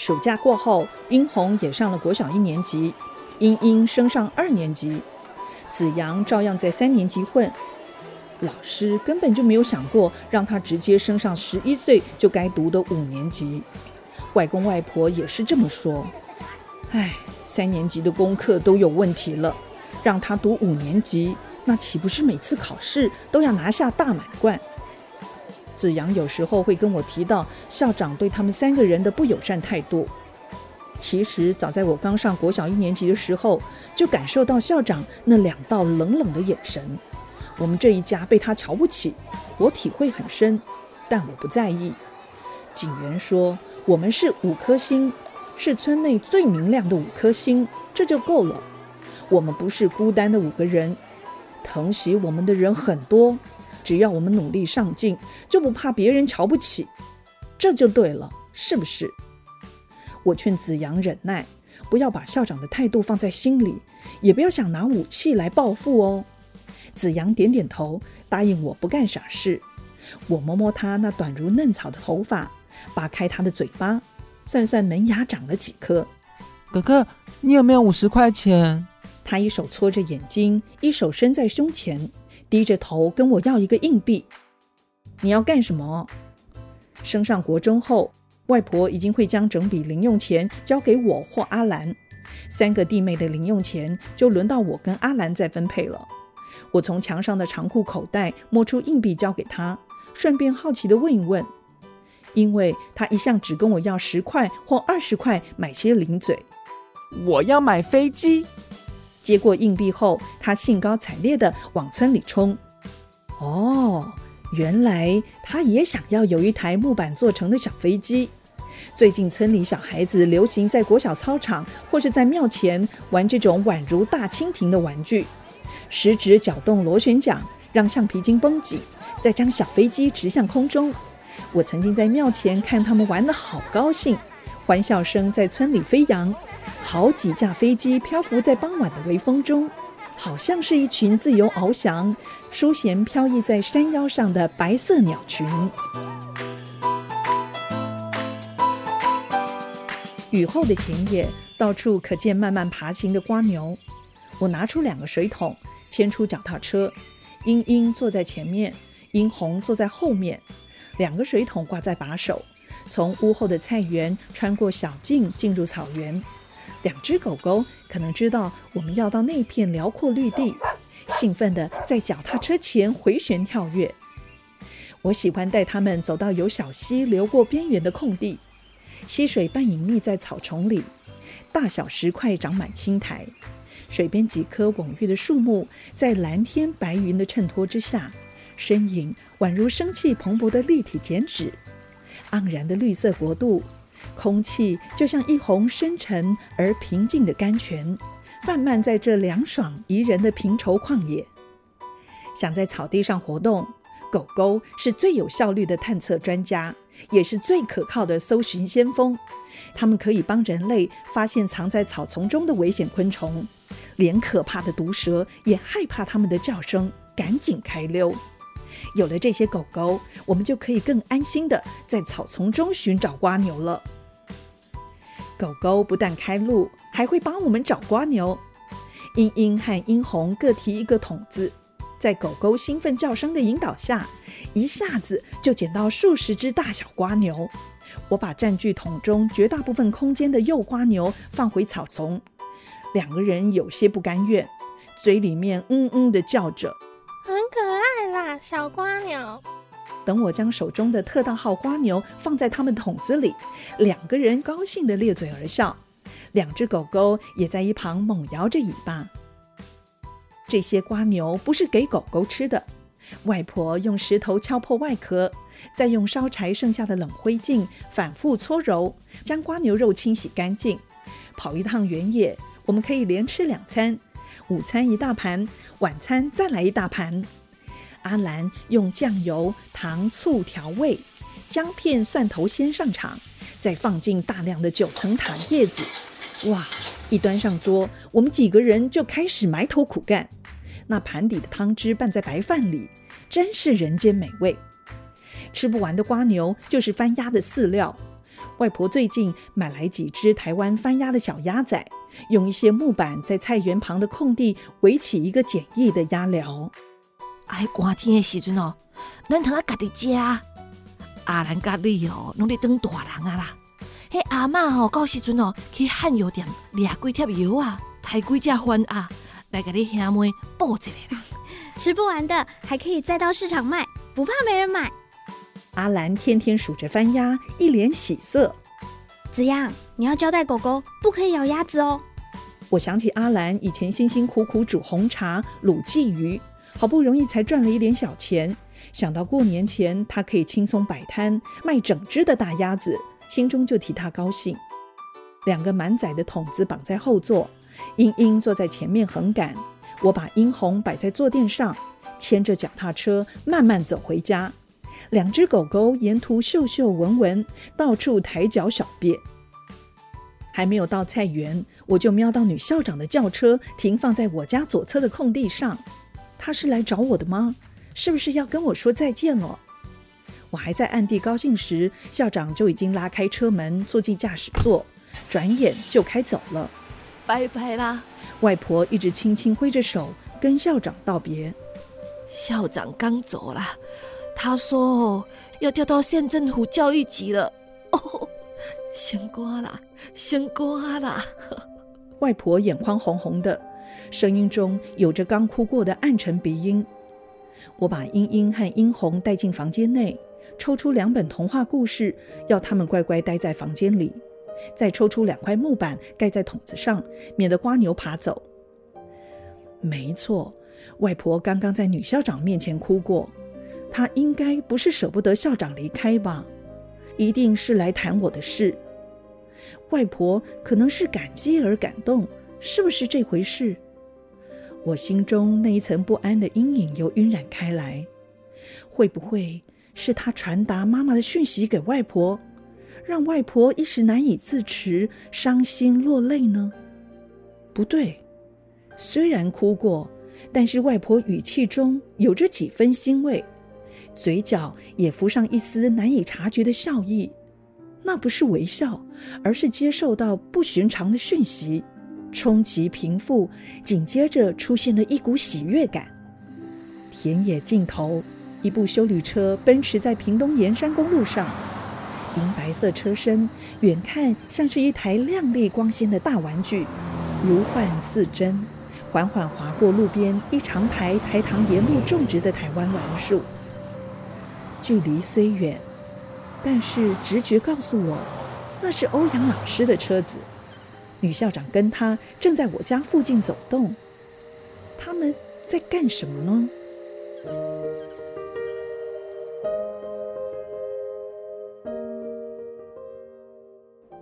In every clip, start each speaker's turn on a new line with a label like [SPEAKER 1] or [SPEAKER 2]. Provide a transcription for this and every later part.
[SPEAKER 1] 暑假过后，殷红也上了国小一年级，英英升上二年级，子阳照样在三年级混。老师根本就没有想过让他直接升上十一岁就该读的五年级。外公外婆也是这么说。唉，三年级的功课都有问题了，让他读五年级，那岂不是每次考试都要拿下大满贯？子阳有时候会跟我提到校长对他们三个人的不友善态度。其实早在我刚上国小一年级的时候，就感受到校长那两道冷冷的眼神。我们这一家被他瞧不起，我体会很深，但我不在意。警员说我们是五颗星，是村内最明亮的五颗星，这就够了。我们不是孤单的五个人，疼惜我们的人很多。只要我们努力上进，就不怕别人瞧不起，这就对了，是不是？我劝子阳忍耐，不要把校长的态度放在心里，也不要想拿武器来报复哦。子阳点点头，答应我不干傻事。我摸摸他那短如嫩草的头发，扒开他的嘴巴，算算门牙长了几颗。
[SPEAKER 2] 哥哥，你有没有五十块钱？
[SPEAKER 1] 他一手搓着眼睛，一手伸在胸前。低着头跟我要一个硬币，你要干什么？升上国中后，外婆已经会将整笔零用钱交给我或阿兰，三个弟妹的零用钱就轮到我跟阿兰再分配了。我从墙上的长裤口袋摸出硬币交给她，顺便好奇的问一问，因为她一向只跟我要十块或二十块买些零嘴。
[SPEAKER 2] 我要买飞机。
[SPEAKER 1] 接过硬币后，他兴高采烈地往村里冲。哦，原来他也想要有一台木板做成的小飞机。最近村里小孩子流行在国小操场或是在庙前玩这种宛如大蜻蜓的玩具，食指搅动螺旋桨，让橡皮筋绷紧，再将小飞机直向空中。我曾经在庙前看他们玩得好高兴，欢笑声在村里飞扬。好几架飞机漂浮在傍晚的微风中，好像是一群自由翱翔、舒闲飘逸在山腰上的白色鸟群。雨后的田野，到处可见慢慢爬行的瓜牛。我拿出两个水桶，牵出脚踏车，英英坐在前面，英红坐在后面，两个水桶挂在把手，从屋后的菜园穿过小径进入草原。两只狗狗可能知道我们要到那片辽阔绿地，兴奋地在脚踏车前回旋跳跃。我喜欢带它们走到有小溪流过边缘的空地，溪水半隐匿在草丛里，大小石块长满青苔，水边几棵蓊郁的树木在蓝天白云的衬托之下，身影宛如生气蓬勃的立体剪纸，盎然的绿色国度。空气就像一泓深沉而平静的甘泉，泛漫在这凉爽宜人的平畴旷野。想在草地上活动，狗狗是最有效率的探测专家，也是最可靠的搜寻先锋。它们可以帮人类发现藏在草丛中的危险昆虫，连可怕的毒蛇也害怕它们的叫声，赶紧开溜。有了这些狗狗，我们就可以更安心的在草丛中寻找瓜牛了。狗狗不但开路，还会帮我们找瓜牛。英英和英红各提一个桶子，在狗狗兴奋叫声的引导下，一下子就捡到数十只大小瓜牛。我把占据桶中绝大部分空间的幼瓜牛放回草丛，两个人有些不甘愿，嘴里面嗯嗯的叫着。
[SPEAKER 3] 很可爱啦，小瓜牛。
[SPEAKER 1] 等我将手中的特大号瓜牛放在他们桶子里，两个人高兴地咧嘴而笑，两只狗狗也在一旁猛摇着尾巴。这些瓜牛不是给狗狗吃的，外婆用石头敲破外壳，再用烧柴剩下的冷灰烬反复搓揉，将瓜牛肉清洗干净。跑一趟原野，我们可以连吃两餐。午餐一大盘，晚餐再来一大盘。阿兰用酱油、糖、醋调味，姜片、蒜头先上场，再放进大量的九层塔叶子。哇！一端上桌，我们几个人就开始埋头苦干。那盘底的汤汁拌在白饭里，真是人间美味。吃不完的瓜牛就是翻鸭的饲料。外婆最近买来几只台湾翻鸭的小鸭仔，用一些木板在菜园旁的空地围起一个简易的鸭寮。
[SPEAKER 4] 哎，寒天的时阵哦，咱通啊家己食。阿兰甲你哦，拢咧当大人啊啦。迄阿嬷吼，到时阵哦，去汉药店掠几贴药啊，抬几只番啊，来甲你兄妹补一个啦。
[SPEAKER 5] 吃不完的还可以再到市场卖，不怕没人买。
[SPEAKER 1] 阿兰天天数着番鸭，一脸喜色。
[SPEAKER 5] 子阳，你要交代狗狗不可以咬鸭子哦。
[SPEAKER 1] 我想起阿兰以前辛辛苦苦煮红茶、卤鲫鱼，好不容易才赚了一点小钱，想到过年前他可以轻松摆摊卖整只的大鸭子，心中就替他高兴。两个满载的桶子绑在后座，英英坐在前面横杆，我把英红摆在坐垫上，牵着脚踏车慢慢走回家。两只狗狗沿途嗅嗅闻闻，到处抬脚小便。还没有到菜园，我就瞄到女校长的轿车停放在我家左侧的空地上。她是来找我的吗？是不是要跟我说再见了？我还在暗地高兴时，校长就已经拉开车门，坐进驾驶座，转眼就开走了。
[SPEAKER 4] 拜拜啦！
[SPEAKER 1] 外婆一直轻轻挥着手跟校长道别。
[SPEAKER 4] 校长刚走了。他说要调到县政府教育局了。哦，升官啦，升官啦！
[SPEAKER 1] 外婆眼眶红红的，声音中有着刚哭过的暗沉鼻音。我把英英和英红带进房间内，抽出两本童话故事，要他们乖乖待在房间里，再抽出两块木板盖在桶子上，免得瓜牛爬走。没错，外婆刚刚在女校长面前哭过。她应该不是舍不得校长离开吧？一定是来谈我的事。外婆可能是感激而感动，是不是这回事？我心中那一层不安的阴影又晕染开来。会不会是他传达妈妈的讯息给外婆，让外婆一时难以自持，伤心落泪呢？不对，虽然哭过，但是外婆语气中有着几分欣慰。嘴角也浮上一丝难以察觉的笑意，那不是微笑，而是接受到不寻常的讯息，冲击平复，紧接着出现了一股喜悦感。田野尽头，一部修旅车奔驰在屏东沿山公路上，银白色车身，远看像是一台亮丽光鲜的大玩具，如幻似真，缓缓划过路边一长排台糖沿路种植的台湾栾树。距离虽远，但是直觉告诉我，那是欧阳老师的车子。女校长跟他正在我家附近走动，他们在干什么呢？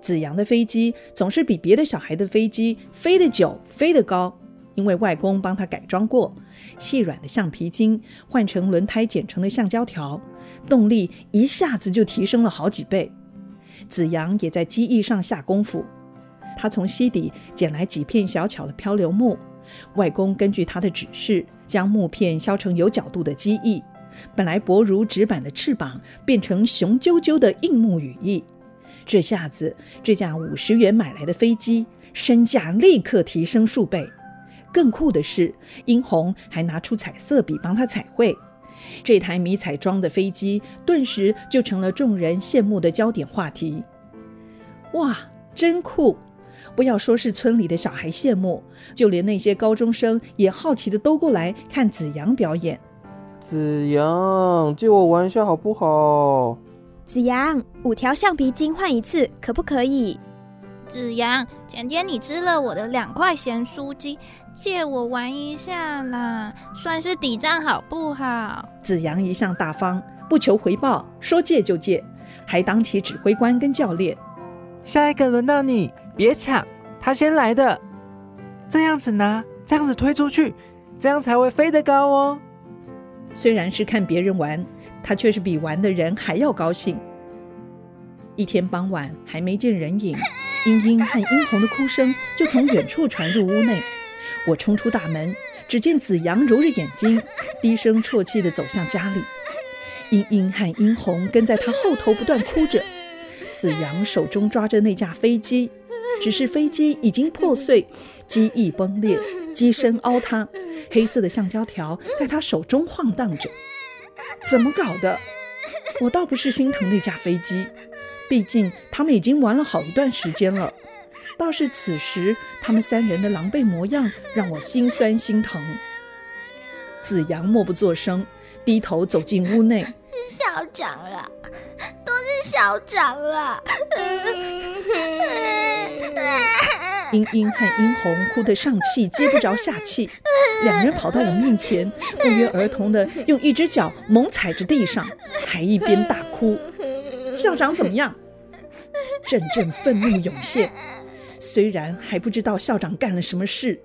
[SPEAKER 1] 子阳的飞机总是比别的小孩的飞机飞得久、飞得高。因为外公帮他改装过，细软的橡皮筋换成轮胎剪成的橡胶条，动力一下子就提升了好几倍。子阳也在机翼上下功夫，他从溪底捡来几片小巧的漂流木，外公根据他的指示，将木片削成有角度的机翼，本来薄如纸板的翅膀变成雄赳赳的硬木羽翼。这下子，这架五十元买来的飞机身价立刻提升数倍。更酷的是，殷红还拿出彩色笔帮他彩绘。这台迷彩装的飞机顿时就成了众人羡慕的焦点话题。哇，真酷！不要说是村里的小孩羡慕，就连那些高中生也好奇的都过来看子阳表演。
[SPEAKER 6] 子阳，借我玩一下好不好？
[SPEAKER 5] 子阳，五条橡皮筋换一次，可不可以？
[SPEAKER 3] 子阳，前天你吃了我的两块咸酥鸡，借我玩一下啦，算是抵账好不好？
[SPEAKER 1] 子阳一向大方，不求回报，说借就借，还当起指挥官跟教练。
[SPEAKER 2] 下一个轮到你，别抢，他先来的。这样子拿，这样子推出去，这样才会飞得高哦。
[SPEAKER 1] 虽然是看别人玩，他却是比玩的人还要高兴。一天傍晚，还没见人影。英英和英红的哭声就从远处传入屋内，我冲出大门，只见子阳揉着眼睛，低声啜泣地走向家里。英英和英红跟在他后头，不断哭着。子阳手中抓着那架飞机，只是飞机已经破碎，机翼崩裂，机身凹塌，黑色的橡胶条在他手中晃荡着。怎么搞的？我倒不是心疼那架飞机，毕竟他们已经玩了好一段时间了。倒是此时他们三人的狼狈模样，让我心酸心疼。子阳默不作声，低头走进屋内。
[SPEAKER 3] 是校长了，都是校长了。
[SPEAKER 1] 英英和英红哭得上气接不着下气，两人跑到我面前，不约而同的用一只脚猛踩着地上，还一边大哭。校长怎么样？阵阵愤怒涌现。虽然还不知道校长干了什么事，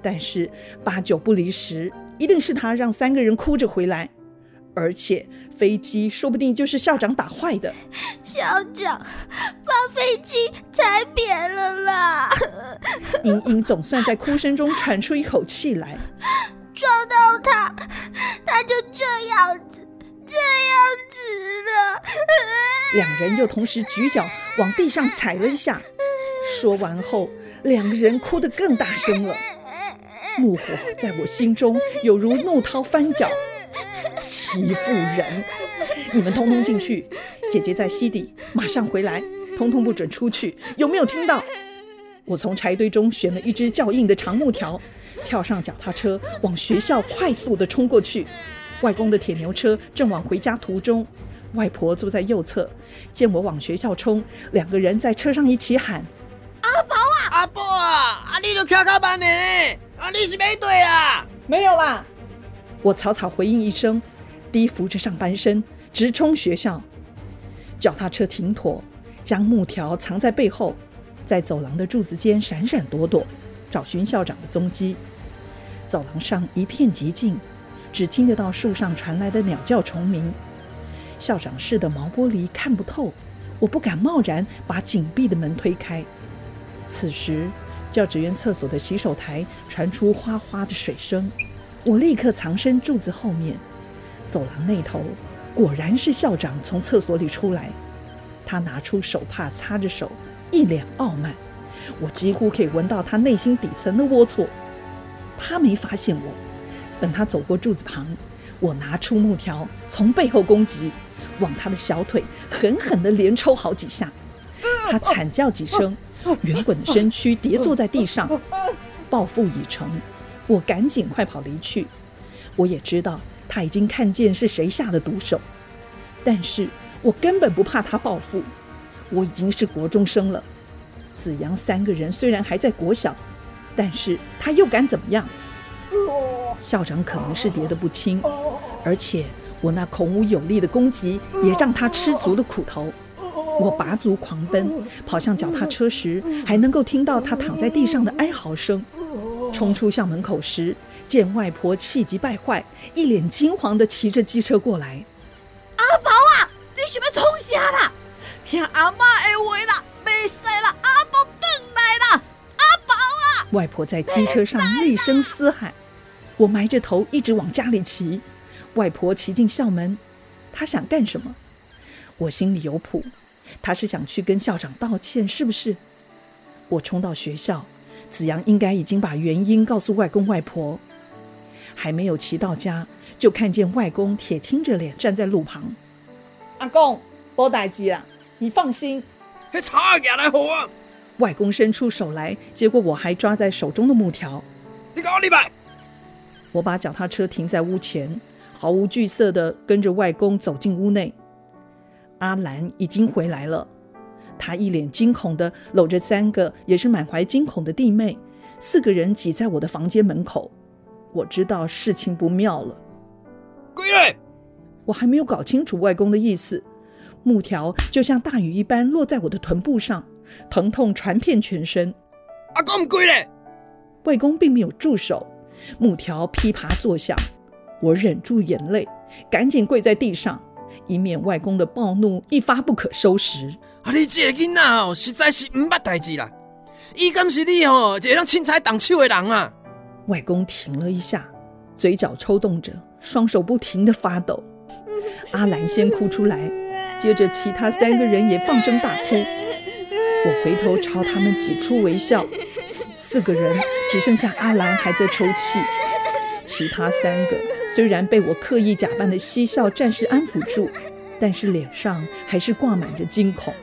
[SPEAKER 1] 但是八九不离十，一定是他让三个人哭着回来。而且飞机说不定就是校长打坏的。
[SPEAKER 3] 校长把飞机踩扁了啦！
[SPEAKER 1] 英英总算在哭声中喘出一口气来。
[SPEAKER 3] 撞到他，他就这样子，这样子了。
[SPEAKER 1] 两人又同时举脚往地上踩了一下。说完后，两个人哭得更大声了。怒火在我心中有如怒涛翻搅。欺负人！你们通通进去，姐姐在溪底，马上回来，通通不准出去，有没有听到？我从柴堆中选了一只较硬的长木条，跳上脚踏车，往学校快速的冲过去。外公的铁牛车正往回家途中，外婆坐在右侧，见我往学校冲，两个人在车上一起喊：“
[SPEAKER 3] 阿宝啊，
[SPEAKER 7] 阿宝啊，啊你都卡卡慢呢，啊你是没对啊？
[SPEAKER 1] 没有啦。”我草草回应一声，低扶着上半身，直冲学校。脚踏车停妥，将木条藏在背后，在走廊的柱子间闪闪躲躲，找寻校长的踪迹。走廊上一片寂静，只听得到树上传来的鸟叫虫鸣。校长室的毛玻璃看不透，我不敢贸然把紧闭的门推开。此时，教职员厕所的洗手台传出哗哗的水声。我立刻藏身柱子后面，走廊那头果然是校长从厕所里出来。他拿出手帕擦着手，一脸傲慢。我几乎可以闻到他内心底层的龌龊。他没发现我。等他走过柱子旁，我拿出木条从背后攻击，往他的小腿狠狠地连抽好几下。他惨叫几声，圆滚的身躯跌坐在地上。报复已成。我赶紧快跑离去。我也知道他已经看见是谁下的毒手，但是我根本不怕他报复。我已经是国中生了。子阳三个人虽然还在国小，但是他又敢怎么样？校长可能是跌得不轻，而且我那孔武有力的攻击也让他吃足了苦头。我拔足狂奔，跑向脚踏车时，还能够听到他躺在地上的哀嚎声。冲出校门口时，见外婆气急败坏，一脸惊惶的骑着机车过来。
[SPEAKER 4] 阿宝啊，你是要冲啥啦？听阿妈的话啦，没事啦，阿宝回来啦，阿宝啊！
[SPEAKER 1] 外婆在机车上厉声嘶喊。我埋着头一直往家里骑。外婆骑进校门，她想干什么？我心里有谱，她是想去跟校长道歉，是不是？我冲到学校。子阳应该已经把原因告诉外公外婆，还没有骑到家，就看见外公铁青着脸站在路旁。阿公，无代志啦，你放心。
[SPEAKER 7] 嘿，差下来好啊！
[SPEAKER 1] 外公伸出手来，结果我还抓在手中的木条。
[SPEAKER 7] 你搞你吧！
[SPEAKER 1] 我把脚踏车停在屋前，毫无惧色的跟着外公走进屋内。阿兰已经回来了。他一脸惊恐的搂着三个也是满怀惊恐的弟妹，四个人挤在我的房间门口。我知道事情不妙了。
[SPEAKER 7] 归来！
[SPEAKER 1] 我还没有搞清楚外公的意思，木条就像大雨一般落在我的臀部上，疼痛传遍全身。
[SPEAKER 7] 阿公归来！
[SPEAKER 1] 外公并没有住手，木条噼啪作响。我忍住眼泪，赶紧跪在地上，以免外公的暴怒一发不可收拾。
[SPEAKER 7] 啊！你这个囡仔哦，实在是唔捌代志啦。伊敢是你哦，一个让轻彩动手的人啊！
[SPEAKER 1] 外公停了一下，嘴角抽动着，双手不停的发抖。阿兰先哭出来，接着其他三个人也放声大哭。我回头朝他们挤出微笑，四个人只剩下阿兰还在抽泣，其他三个虽然被我刻意假扮的嬉笑暂时安抚住，但是脸上还是挂满着惊恐。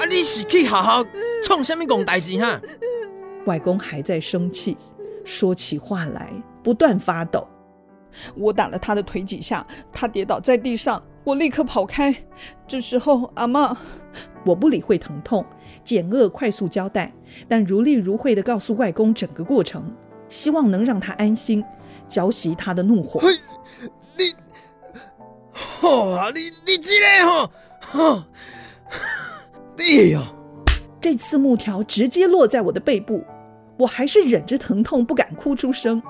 [SPEAKER 7] 啊，你是去好好创什么戆代志哈？
[SPEAKER 1] 外公还在生气，说起话来不断发抖。我打了他的腿几下，他跌倒在地上，我立刻跑开。这时候，阿妈，我不理会疼痛，简恶快速交代，但如例如会的告诉外公整个过程，希望能让他安心，浇熄他的怒火。
[SPEAKER 7] 你，吼啊，你你这个吼，吼，哎呦！
[SPEAKER 1] 这次木条直接落在我的背部，我还是忍着疼痛不敢哭出声。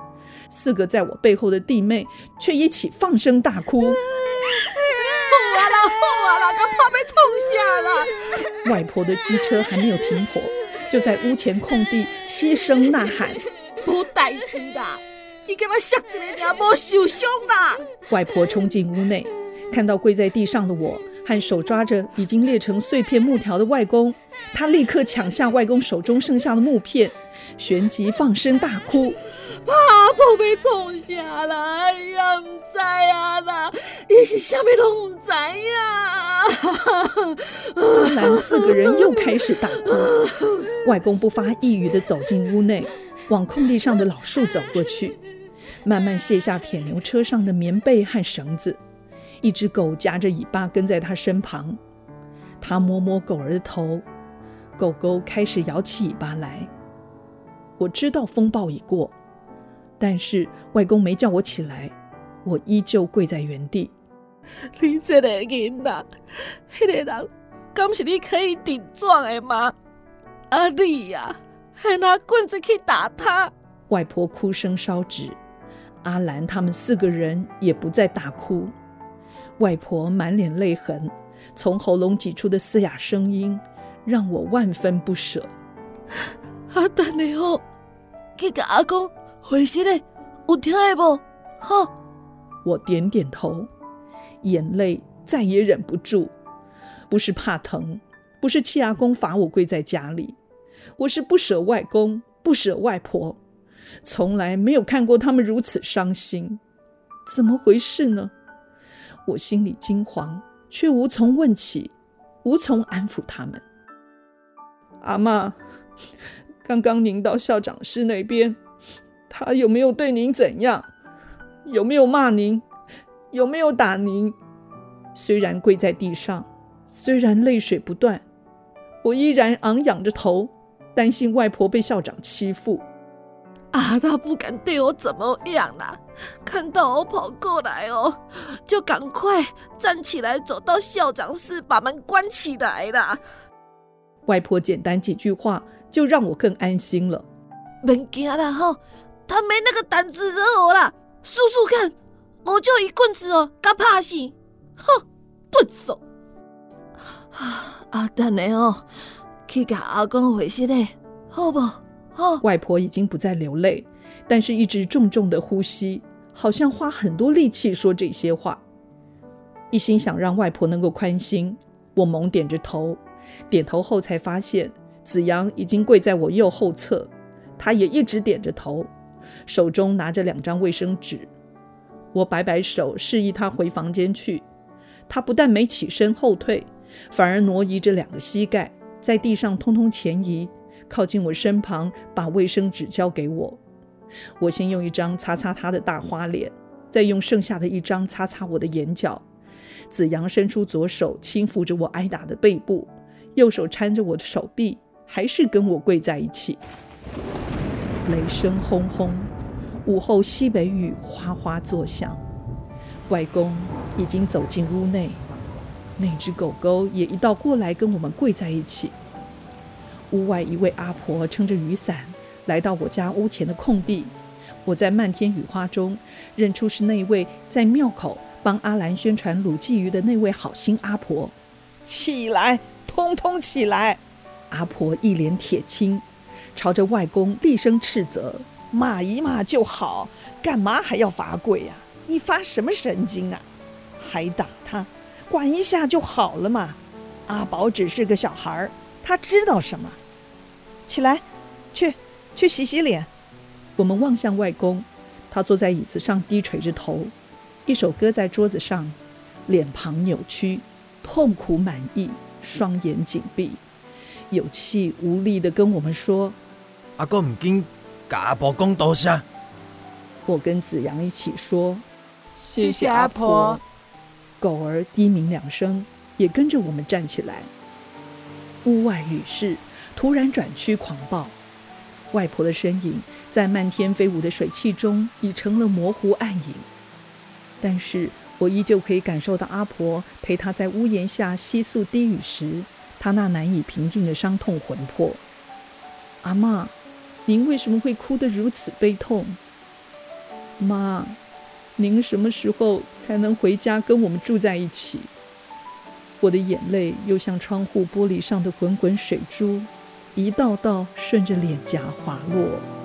[SPEAKER 1] 四个在我背后的弟妹却一起放声大哭。好
[SPEAKER 4] 啊啦，好啊啦，快被冲下
[SPEAKER 1] 了！外婆的机车还没有停火，就在屋前空地凄声呐喊：“
[SPEAKER 4] 无代志啦，你干嘛吓一个人无受伤啦？”
[SPEAKER 1] 外婆冲进屋内，看到跪在地上的我和手抓着已经裂成碎片木条的外公，她立刻抢下外公手中剩下的木片，旋即放声大哭。
[SPEAKER 4] 阿婆被冲下来，哎呀，唔知啊啦，你是虾米都唔知呀。
[SPEAKER 1] 阿兰四个人又开始大哭，外公不发一语的走进屋内，往空地上的老树走过去，慢慢卸下铁牛车上的棉被和绳子，一只狗夹着尾巴跟在他身旁，他摸摸狗儿的头，狗狗开始摇起尾巴来。我知道风暴已过。但是外公没叫我起来，我依旧跪在原地。
[SPEAKER 4] 你这个人呐，那个人，敢是你可以顶撞的吗？阿丽呀，还拿棍子去打他。
[SPEAKER 1] 外婆哭声稍止，阿兰他们四个人也不再大哭。外婆满脸泪痕，从喉咙挤出的嘶哑声音让我万分不舍。
[SPEAKER 4] 阿等你好，去给阿公。回信嘞，有听下不？好，
[SPEAKER 1] 我点点头，眼泪再也忍不住。不是怕疼，不是气阿公罚我跪在家里，我是不舍外公，不舍外婆，从来没有看过他们如此伤心。怎么回事呢？我心里惊慌，却无从问起，无从安抚他们。阿妈，刚刚您到校长室那边。他有没有对您怎样？有没有骂您？有没有打您？虽然跪在地上，虽然泪水不断，我依然昂仰着头，担心外婆被校长欺负。
[SPEAKER 4] 啊，他不敢对我怎么样啦！看到我跑过来哦，就赶快站起来，走到校长室，把门关起来啦。
[SPEAKER 1] 外婆简单几句话，就让我更安心了。
[SPEAKER 4] 别惊啦吼。他没那个胆子惹我啦！叔叔看，我就一棍子哦，他怕死！哼，笨手！啊，阿等你哦，去给阿公回信嘞，好不？好。
[SPEAKER 1] 外婆已经不再流泪，但是一直重重的呼吸，好像花很多力气说这些话。一心想让外婆能够宽心，我猛点着头，点头后才发现子阳已经跪在我右后侧，他也一直点着头。手中拿着两张卫生纸，我摆摆手示意他回房间去。他不但没起身后退，反而挪移着两个膝盖，在地上通通前移，靠近我身旁，把卫生纸交给我。我先用一张擦擦他的大花脸，再用剩下的一张擦擦我的眼角。子阳伸出左手轻抚着我挨打的背部，右手搀着我的手臂，还是跟我跪在一起。雷声轰轰，午后西北雨哗哗作响。外公已经走进屋内，那只狗狗也一道过来跟我们跪在一起。屋外一位阿婆撑着雨伞来到我家屋前的空地，我在漫天雨花中认出是那位在庙口帮阿兰宣传鲁鲫鱼的那位好心阿婆。起来，通通起来！阿婆一脸铁青。朝着外公厉声斥责：“骂一骂就好，干嘛还要罚跪呀？你发什么神经啊？还打他！管一下就好了嘛。阿宝只是个小孩儿，他知道什么？起来，去去洗洗脸。我们望向外公，他坐在椅子上低垂着头，一手搁在桌子上，脸庞扭曲，痛苦满意，双眼紧闭，有气无力地跟我们说。
[SPEAKER 7] 阿哥唔紧，甲阿婆讲多谢。
[SPEAKER 1] 我跟子阳一起说：“
[SPEAKER 2] 谢谢阿婆。”
[SPEAKER 1] 狗儿低鸣两声，也跟着我们站起来。屋外雨势突然转趋狂暴，外婆的身影在漫天飞舞的水汽中已成了模糊暗影。但是我依旧可以感受到阿婆陪她在屋檐下悉诉低语时，她那难以平静的伤痛魂魄。阿妈。您为什么会哭得如此悲痛？妈，您什么时候才能回家跟我们住在一起？我的眼泪又像窗户玻璃上的滚滚水珠，一道道顺着脸颊滑落。